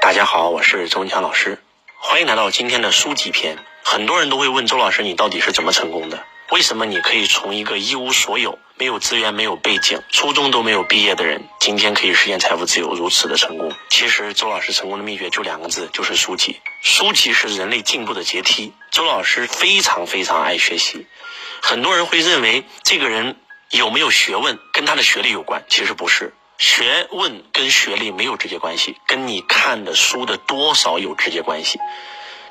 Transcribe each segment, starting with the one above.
大家好，我是周文强老师，欢迎来到今天的书籍篇。很多人都会问周老师，你到底是怎么成功的？为什么你可以从一个一无所有、没有资源、没有背景、初中都没有毕业的人，今天可以实现财富自由，如此的成功？其实，周老师成功的秘诀就两个字，就是书籍。书籍是人类进步的阶梯。周老师非常非常爱学习。很多人会认为这个人有没有学问跟他的学历有关，其实不是。学问跟学历没有直接关系，跟你看的书的多少有直接关系。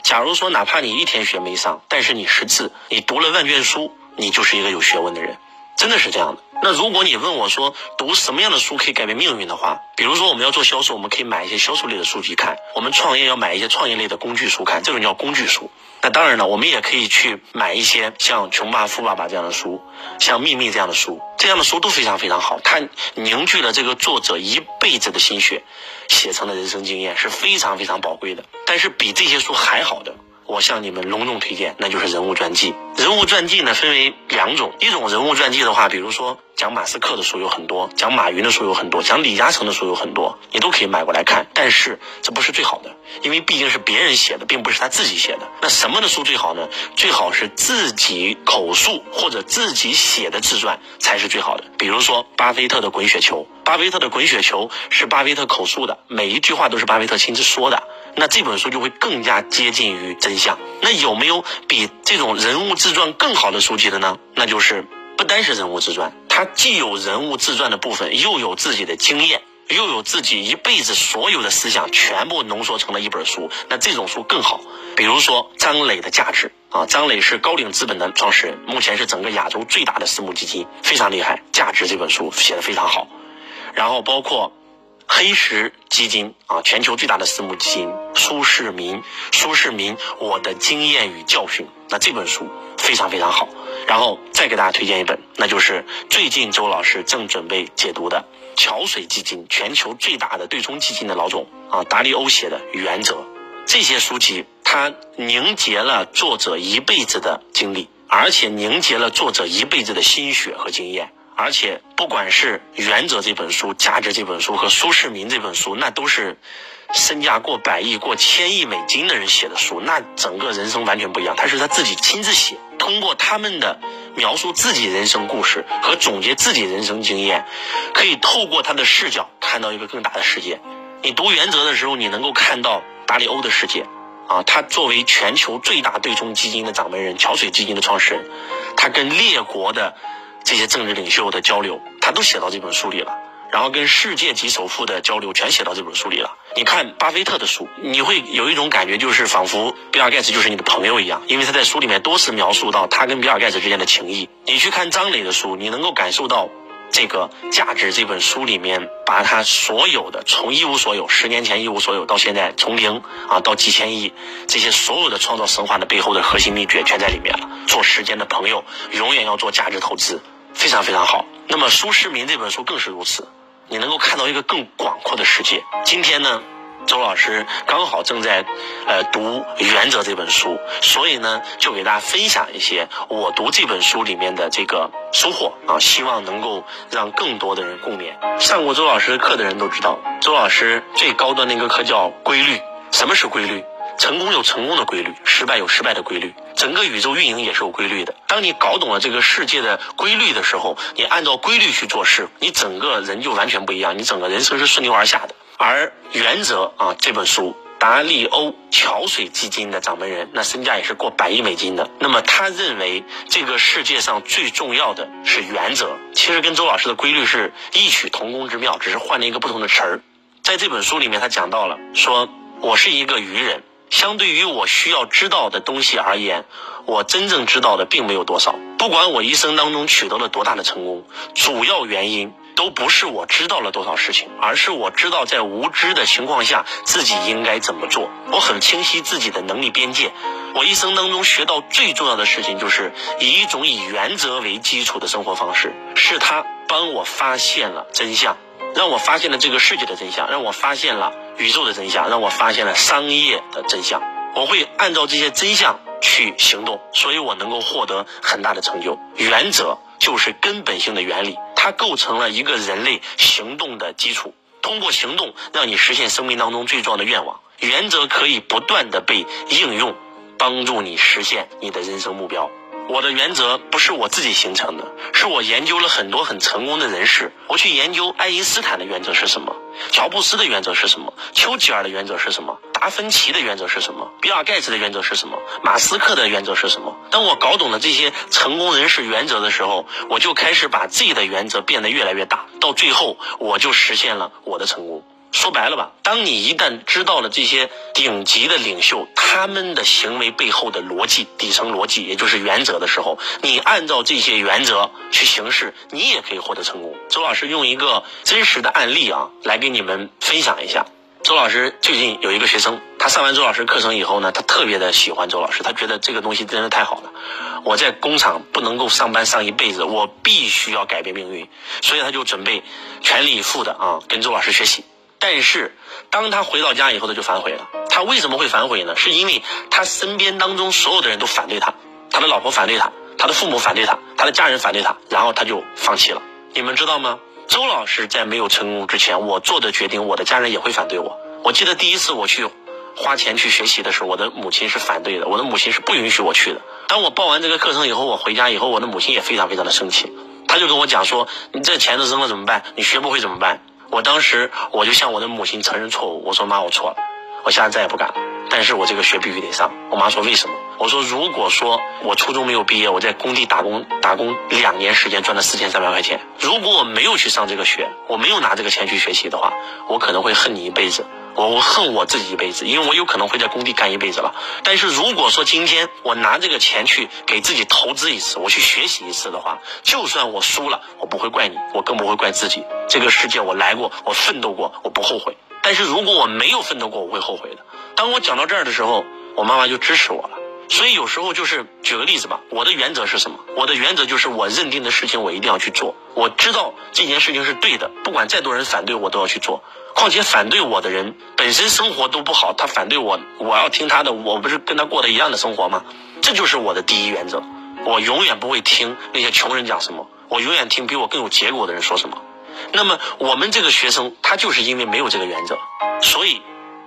假如说，哪怕你一天学没上，但是你识字，你读了万卷书，你就是一个有学问的人，真的是这样的。那如果你问我说，读什么样的书可以改变命运的话，比如说我们要做销售，我们可以买一些销售类的书籍看；我们创业要买一些创业类的工具书看，这种叫工具书。那当然了，我们也可以去买一些像《穷爸富爸爸》这样的书，像《秘密》这样的书，这样的书都非常非常好。它凝聚了这个作者一辈子的心血，写成的人生经验是非常非常宝贵的。但是比这些书还好的。我向你们隆重推荐，那就是人物传记。人物传记呢，分为两种，一种人物传记的话，比如说讲马斯克的书有很多，讲马云的书有很多，讲李嘉诚的书有很多，你都可以买过来看。但是这不是最好的，因为毕竟是别人写的，并不是他自己写的。那什么的书最好呢？最好是自己口述或者自己写的自传才是最好的。比如说巴菲特的《滚雪球》，巴菲特的《滚雪球》是巴菲特口述的，每一句话都是巴菲特亲自说的。那这本书就会更加接近于真相。那有没有比这种人物自传更好的书籍的呢？那就是不单是人物自传，它既有人物自传的部分，又有自己的经验，又有自己一辈子所有的思想全部浓缩成了一本书。那这种书更好。比如说张磊的价值啊，张磊是高瓴资本的创始人，目前是整个亚洲最大的私募基金，非常厉害。价值这本书写的非常好。然后包括。黑石基金啊，全球最大的私募基金。苏世民，苏世民，我的经验与教训。那这本书非常非常好。然后再给大家推荐一本，那就是最近周老师正准备解读的桥水基金，全球最大的对冲基金的老总啊，达利欧写的《原则》。这些书籍，它凝结了作者一辈子的经历，而且凝结了作者一辈子的心血和经验。而且，不管是《原则》这本书、《价值》这本书和苏世民这本书，那都是身价过百亿、过千亿美金的人写的书，那整个人生完全不一样。他是他自己亲自写，通过他们的描述自己人生故事和总结自己人生经验，可以透过他的视角看到一个更大的世界。你读《原则》的时候，你能够看到达里欧的世界啊，他作为全球最大对冲基金的掌门人、桥水基金的创始人，他跟列国的。这些政治领袖的交流，他都写到这本书里了。然后跟世界级首富的交流，全写到这本书里了。你看巴菲特的书，你会有一种感觉，就是仿佛比尔盖茨就是你的朋友一样，因为他在书里面多次描述到他跟比尔盖茨之间的情谊。你去看张磊的书，你能够感受到这个价值。这本书里面把他所有的从一无所有，十年前一无所有到现在从零啊到几千亿，这些所有的创造神话的背后的核心秘诀全在里面了。做时间的朋友，永远要做价值投资。非常非常好。那么苏世民这本书更是如此，你能够看到一个更广阔的世界。今天呢，周老师刚好正在呃读《原则》这本书，所以呢就给大家分享一些我读这本书里面的这个收获啊，希望能够让更多的人共勉。上过周老师的课的人都知道，周老师最高的那个课叫规律。什么是规律？成功有成功的规律，失败有失败的规律。整个宇宙运营也是有规律的。当你搞懂了这个世界的规律的时候，你按照规律去做事，你整个人就完全不一样，你整个人生是顺流而下的。而原则啊，这本书，达利欧桥水基金的掌门人，那身价也是过百亿美金的。那么他认为这个世界上最重要的是原则，其实跟周老师的规律是异曲同工之妙，只是换了一个不同的词儿。在这本书里面，他讲到了，说我是一个愚人。相对于我需要知道的东西而言，我真正知道的并没有多少。不管我一生当中取得了多大的成功，主要原因都不是我知道了多少事情，而是我知道在无知的情况下自己应该怎么做。我很清晰自己的能力边界。我一生当中学到最重要的事情，就是以一种以原则为基础的生活方式，是他帮我发现了真相。让我发现了这个世界的真相，让我发现了宇宙的真相，让我发现了商业的真相。我会按照这些真相去行动，所以我能够获得很大的成就。原则就是根本性的原理，它构成了一个人类行动的基础。通过行动让你实现生命当中最重要的愿望。原则可以不断的被应用，帮助你实现你的人生目标。我的原则不是我自己形成的，是我研究了很多很成功的人士。我去研究爱因斯坦的原则是什么，乔布斯的原则是什么，丘吉尔的原则是什么，达芬奇的原则是什么，比尔盖茨的原则是什么，马斯克的原则是什么。当我搞懂了这些成功人士原则的时候，我就开始把自己的原则变得越来越大，到最后我就实现了我的成功。说白了吧，当你一旦知道了这些顶级的领袖他们的行为背后的逻辑、底层逻辑，也就是原则的时候，你按照这些原则去行事，你也可以获得成功。周老师用一个真实的案例啊，来给你们分享一下。周老师最近有一个学生，他上完周老师课程以后呢，他特别的喜欢周老师，他觉得这个东西真的太好了。我在工厂不能够上班上一辈子，我必须要改变命运，所以他就准备全力以赴的啊，跟周老师学习。但是，当他回到家以后，他就反悔了。他为什么会反悔呢？是因为他身边当中所有的人都反对他，他的老婆反对他，他的父母反对他，他的家人反对他，然后他就放弃了。你们知道吗？周老师在没有成功之前，我做的决定，我的家人也会反对我。我记得第一次我去花钱去学习的时候，我的母亲是反对的，我的母亲是不允许我去的。当我报完这个课程以后，我回家以后，我的母亲也非常非常的生气，他就跟我讲说：“你这钱都扔了怎么办？你学不会怎么办？”我当时我就向我的母亲承认错误，我说妈，我错了，我下次再也不敢了。但是我这个学必须得上。我妈说为什么？我说如果说我初中没有毕业，我在工地打工打工两年时间赚了四千三百块钱，如果我没有去上这个学，我没有拿这个钱去学习的话，我可能会恨你一辈子。我我恨我自己一辈子，因为我有可能会在工地干一辈子了。但是如果说今天我拿这个钱去给自己投资一次，我去学习一次的话，就算我输了，我不会怪你，我更不会怪自己。这个世界我来过，我奋斗过，我不后悔。但是如果我没有奋斗过，我会后悔的。当我讲到这儿的时候，我妈妈就支持我了。所以有时候就是举个例子吧，我的原则是什么？我的原则就是我认定的事情我一定要去做。我知道这件事情是对的，不管再多人反对我都要去做。况且反对我的人本身生活都不好，他反对我，我要听他的，我不是跟他过的一样的生活吗？这就是我的第一原则。我永远不会听那些穷人讲什么，我永远听比我更有结果的人说什么。那么我们这个学生，他就是因为没有这个原则，所以。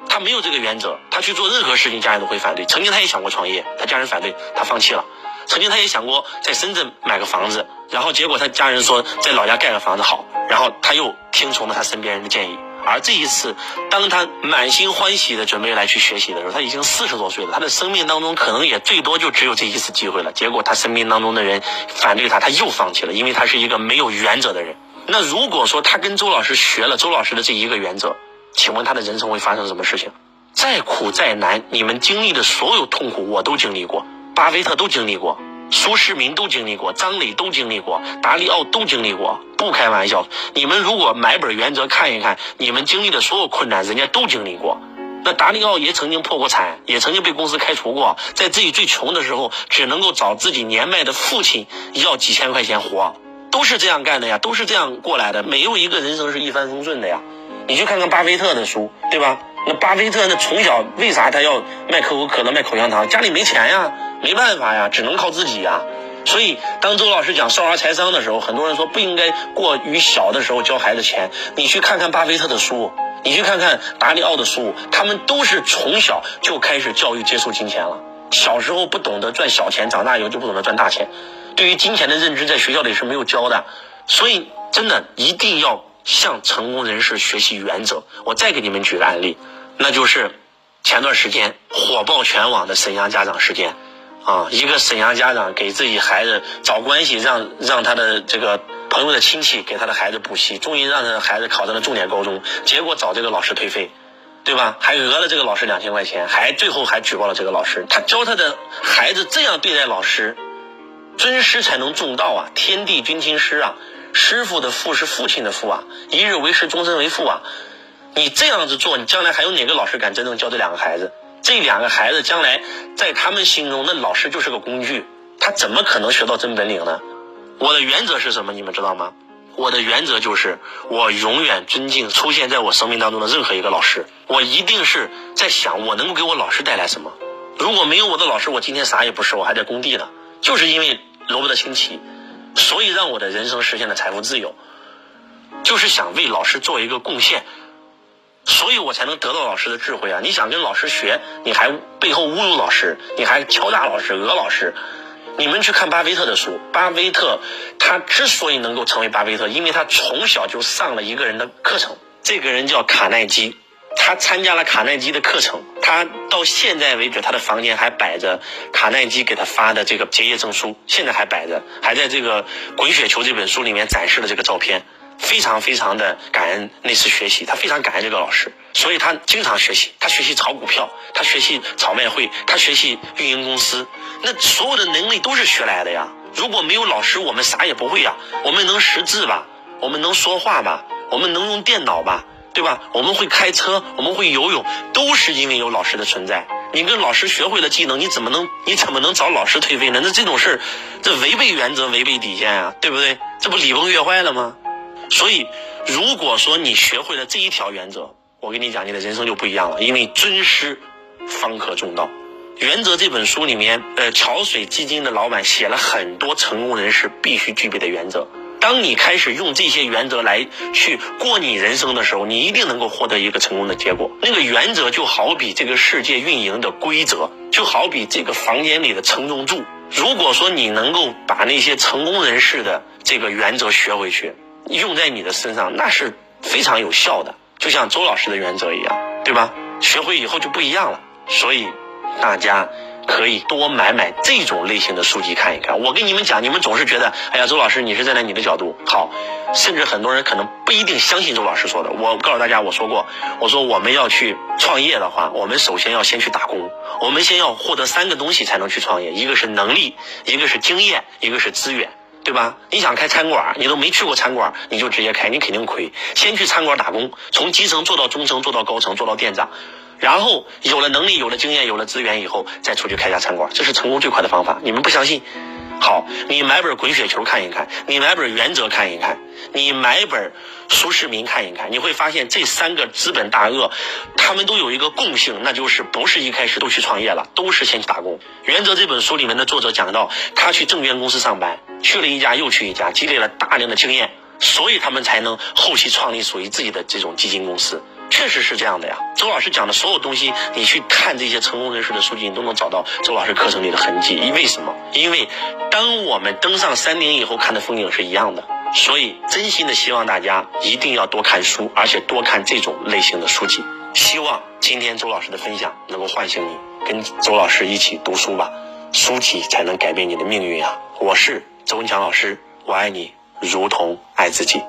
他没有这个原则，他去做任何事情，家人都会反对。曾经他也想过创业，他家人反对，他放弃了。曾经他也想过在深圳买个房子，然后结果他家人说在老家盖个房子好，然后他又听从了他身边人的建议。而这一次，当他满心欢喜的准备来去学习的时候，他已经四十多岁了，他的生命当中可能也最多就只有这一次机会了。结果他生命当中的人反对他，他又放弃了，因为他是一个没有原则的人。那如果说他跟周老师学了周老师的这一个原则，请问他的人生会发生什么事情？再苦再难，你们经历的所有痛苦，我都经历过，巴菲特都经历过，苏世民都经历过，张磊都经历过，达利奥都经历过，不开玩笑。你们如果买本原则看一看，你们经历的所有困难，人家都经历过。那达利奥也曾经破过产，也曾经被公司开除过，在自己最穷的时候，只能够找自己年迈的父亲要几千块钱活，都是这样干的呀，都是这样过来的，没有一个人生是一帆风顺的呀。你去看看巴菲特的书，对吧？那巴菲特那从小为啥他要卖可口可乐、卖口香糖？家里没钱呀，没办法呀，只能靠自己呀。所以当周老师讲少儿财商的时候，很多人说不应该过于小的时候教孩子钱。你去看看巴菲特的书，你去看看达里奥的书，他们都是从小就开始教育接触金钱了。小时候不懂得赚小钱，长大以后就不懂得赚大钱。对于金钱的认知，在学校里是没有教的。所以真的一定要。向成功人士学习原则。我再给你们举个案例，那就是前段时间火爆全网的沈阳家长事件，啊，一个沈阳家长给自己孩子找关系，让让他的这个朋友的亲戚给他的孩子补习，终于让他的孩子考上了重点高中，结果找这个老师退费，对吧？还讹了这个老师两千块钱，还最后还举报了这个老师。他教他的孩子这样对待老师，尊师才能重道啊，天地君亲师啊。师傅的父是父亲的父啊，一日为师，终身为父啊。你这样子做，你将来还有哪个老师敢真正教这两个孩子？这两个孩子将来在他们心中，那老师就是个工具，他怎么可能学到真本领呢？我的原则是什么？你们知道吗？我的原则就是，我永远尊敬出现在我生命当中的任何一个老师。我一定是在想，我能够给我老师带来什么？如果没有我的老师，我今天啥也不是，我还在工地呢。就是因为罗伯特清崎。所以让我的人生实现了财富自由，就是想为老师做一个贡献，所以我才能得到老师的智慧啊！你想跟老师学，你还背后侮辱老师，你还敲诈老师、讹老师。你们去看巴菲特的书，巴菲特他之所以能够成为巴菲特，因为他从小就上了一个人的课程，这个人叫卡耐基。他参加了卡耐基的课程，他到现在为止，他的房间还摆着卡耐基给他发的这个结业证书，现在还摆着，还在这个《滚雪球》这本书里面展示了这个照片。非常非常的感恩那次学习，他非常感恩这个老师，所以他经常学习，他学习炒股票，他学习炒外汇，他学习运营公司，那所有的能力都是学来的呀。如果没有老师，我们啥也不会呀。我们能识字吧？我们能说话吧？我们能用电脑吧？对吧？我们会开车，我们会游泳，都是因为有老师的存在。你跟老师学会了技能，你怎么能你怎么能找老师退费呢？那这种事儿，这违背原则，违背底线啊，对不对？这不礼崩乐坏了吗？所以，如果说你学会了这一条原则，我跟你讲，你的人生就不一样了。因为尊师方可重道。原则这本书里面，呃，桥水基金的老板写了很多成功人士必须具备的原则。当你开始用这些原则来去过你人生的时候，你一定能够获得一个成功的结果。那个原则就好比这个世界运营的规则，就好比这个房间里的承重柱。如果说你能够把那些成功人士的这个原则学回去。用在你的身上，那是非常有效的，就像周老师的原则一样，对吧？学会以后就不一样了。所以，大家可以多买买这种类型的书籍看一看。我跟你们讲，你们总是觉得，哎呀，周老师你是站在你的角度好，甚至很多人可能不一定相信周老师说的。我告诉大家，我说过，我说我们要去创业的话，我们首先要先去打工，我们先要获得三个东西才能去创业，一个是能力，一个是经验，一个是资源。对吧？你想开餐馆，你都没去过餐馆，你就直接开，你肯定亏。先去餐馆打工，从基层做到中层，做到高层，做到店长，然后有了能力、有了经验、有了资源以后，再出去开家餐馆，这是成功最快的方法。你们不相信？好，你买本《滚雪球》看一看，你买本《原则》看一看，你买本。苏世民看一看，你会发现这三个资本大鳄，他们都有一个共性，那就是不是一开始都去创业了，都是先去打工。原则这本书里面的作者讲到，他去证券公司上班，去了一家又去一家，积累了大量的经验，所以他们才能后期创立属于自己的这种基金公司。确实是这样的呀。周老师讲的所有东西，你去看这些成功人士的书籍，你都能找到周老师课程里的痕迹。因为什么？因为当我们登上山顶以后，看的风景是一样的。所以，真心的希望大家一定要多看书，而且多看这种类型的书籍。希望今天周老师的分享能够唤醒你，跟周老师一起读书吧，书籍才能改变你的命运啊！我是周文强老师，我爱你如同爱自己。